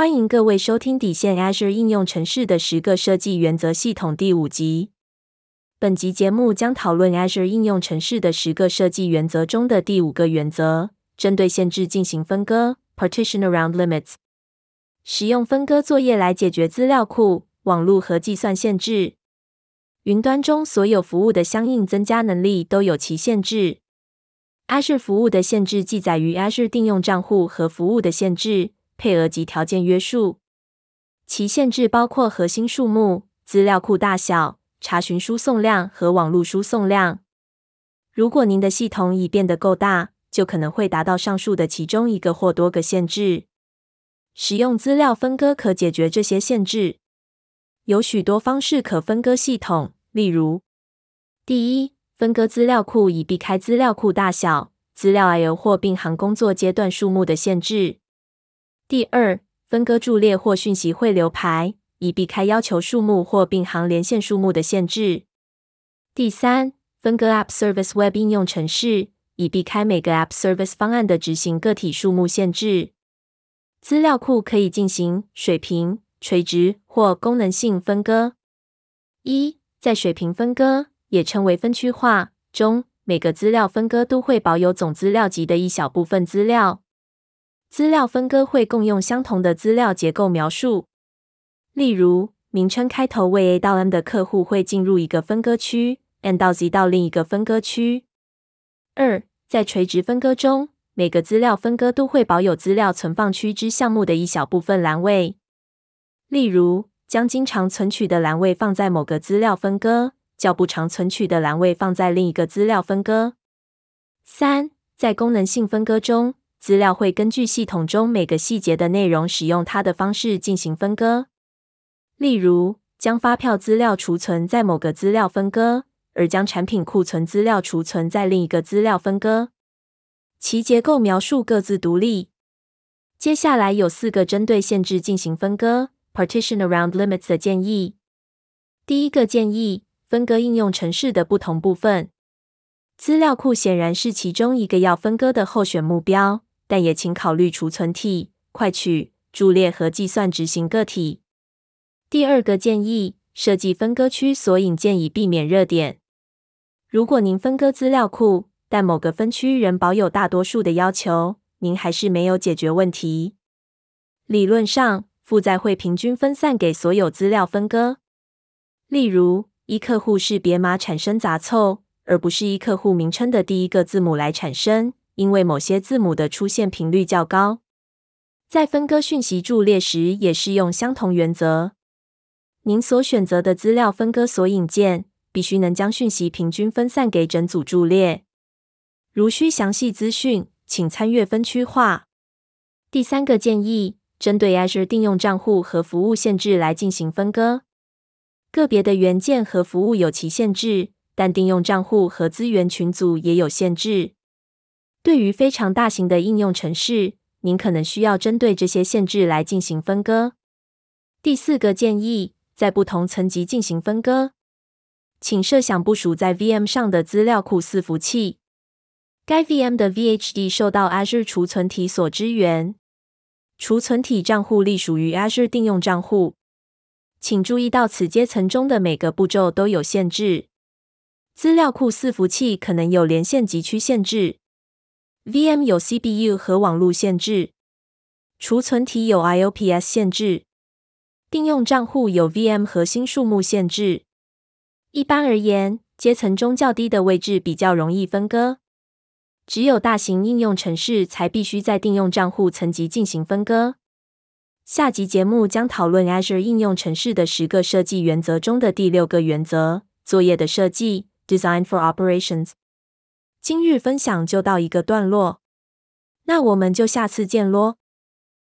欢迎各位收听底线 Azure 应用程式的十个设计原则系统第五集。本集节目将讨论 Azure 应用程式的十个设计原则中的第五个原则：针对限制进行分割 （Partition around limits）。使用分割作业来解决资料库、网络和计算限制。云端中所有服务的相应增加能力都有其限制。Azure 服务的限制记载于 Azure 定用账户和服务的限制。配额及条件约束，其限制包括核心数目、资料库大小、查询输送量和网络输送量。如果您的系统已变得够大，就可能会达到上述的其中一个或多个限制。使用资料分割可解决这些限制。有许多方式可分割系统，例如：第一，分割资料库以避开资料库大小、资料 I/O 或并行工作阶段数目的限制。第二，分割伫列或讯息汇流排，以避开要求数目或并行连线数目的限制。第三，分割 App Service Web 应用程式，以避开每个 App Service 方案的执行个体数目限制。资料库可以进行水平、垂直或功能性分割。一，在水平分割，也称为分区化中，每个资料分割都会保有总资料集的一小部分资料。资料分割会共用相同的资料结构描述，例如名称开头为 A 到 M 的客户会进入一个分割区，N 到 Z 到另一个分割区。二，在垂直分割中，每个资料分割都会保有资料存放区之项目的一小部分栏位，例如将经常存取的栏位放在某个资料分割，较不常存取的栏位放在另一个资料分割。三，在功能性分割中。资料会根据系统中每个细节的内容，使用它的方式进行分割。例如，将发票资料储存在某个资料分割，而将产品库存资料储存在另一个资料分割。其结构描述各自独立。接下来有四个针对限制进行分割 （Partition around limits） 的建议。第一个建议：分割应用程式的不同部分。资料库显然是其中一个要分割的候选目标。但也请考虑储存体、快取、伫列和计算执行个体。第二个建议：设计分割区索引键以避免热点。如果您分割资料库，但某个分区仍保有大多数的要求，您还是没有解决问题。理论上，负载会平均分散给所有资料分割。例如，依客户识别码产生杂凑，而不是依客户名称的第一个字母来产生。因为某些字母的出现频率较高，在分割讯息柱列时也适用相同原则。您所选择的资料分割索引键必须能将讯息平均分散给整组柱列。如需详细资讯，请参阅分区化。第三个建议，针对 Azure 定用账户和服务限制来进行分割。个别的元件和服务有其限制，但定用账户和资源群组也有限制。对于非常大型的应用程式，您可能需要针对这些限制来进行分割。第四个建议，在不同层级进行分割。请设想部署在 VM 上的资料库伺服器，该 VM 的 VHD 受到 Azure 储存体所支援。储存体账户隶属于 Azure 定用账户。请注意到此阶层中的每个步骤都有限制。资料库伺服器可能有连线极区限制。VM 有 CPU 和网络限制，储存体有 IOPS 限制，订用账户有 VM 核心数目限制。一般而言，阶层中较低的位置比较容易分割。只有大型应用程式才必须在应用账户层级进行分割。下集节目将讨论 Azure 应用程式的十个设计原则中的第六个原则：作业的设计 （Design for Operations）。今日分享就到一个段落，那我们就下次见喽。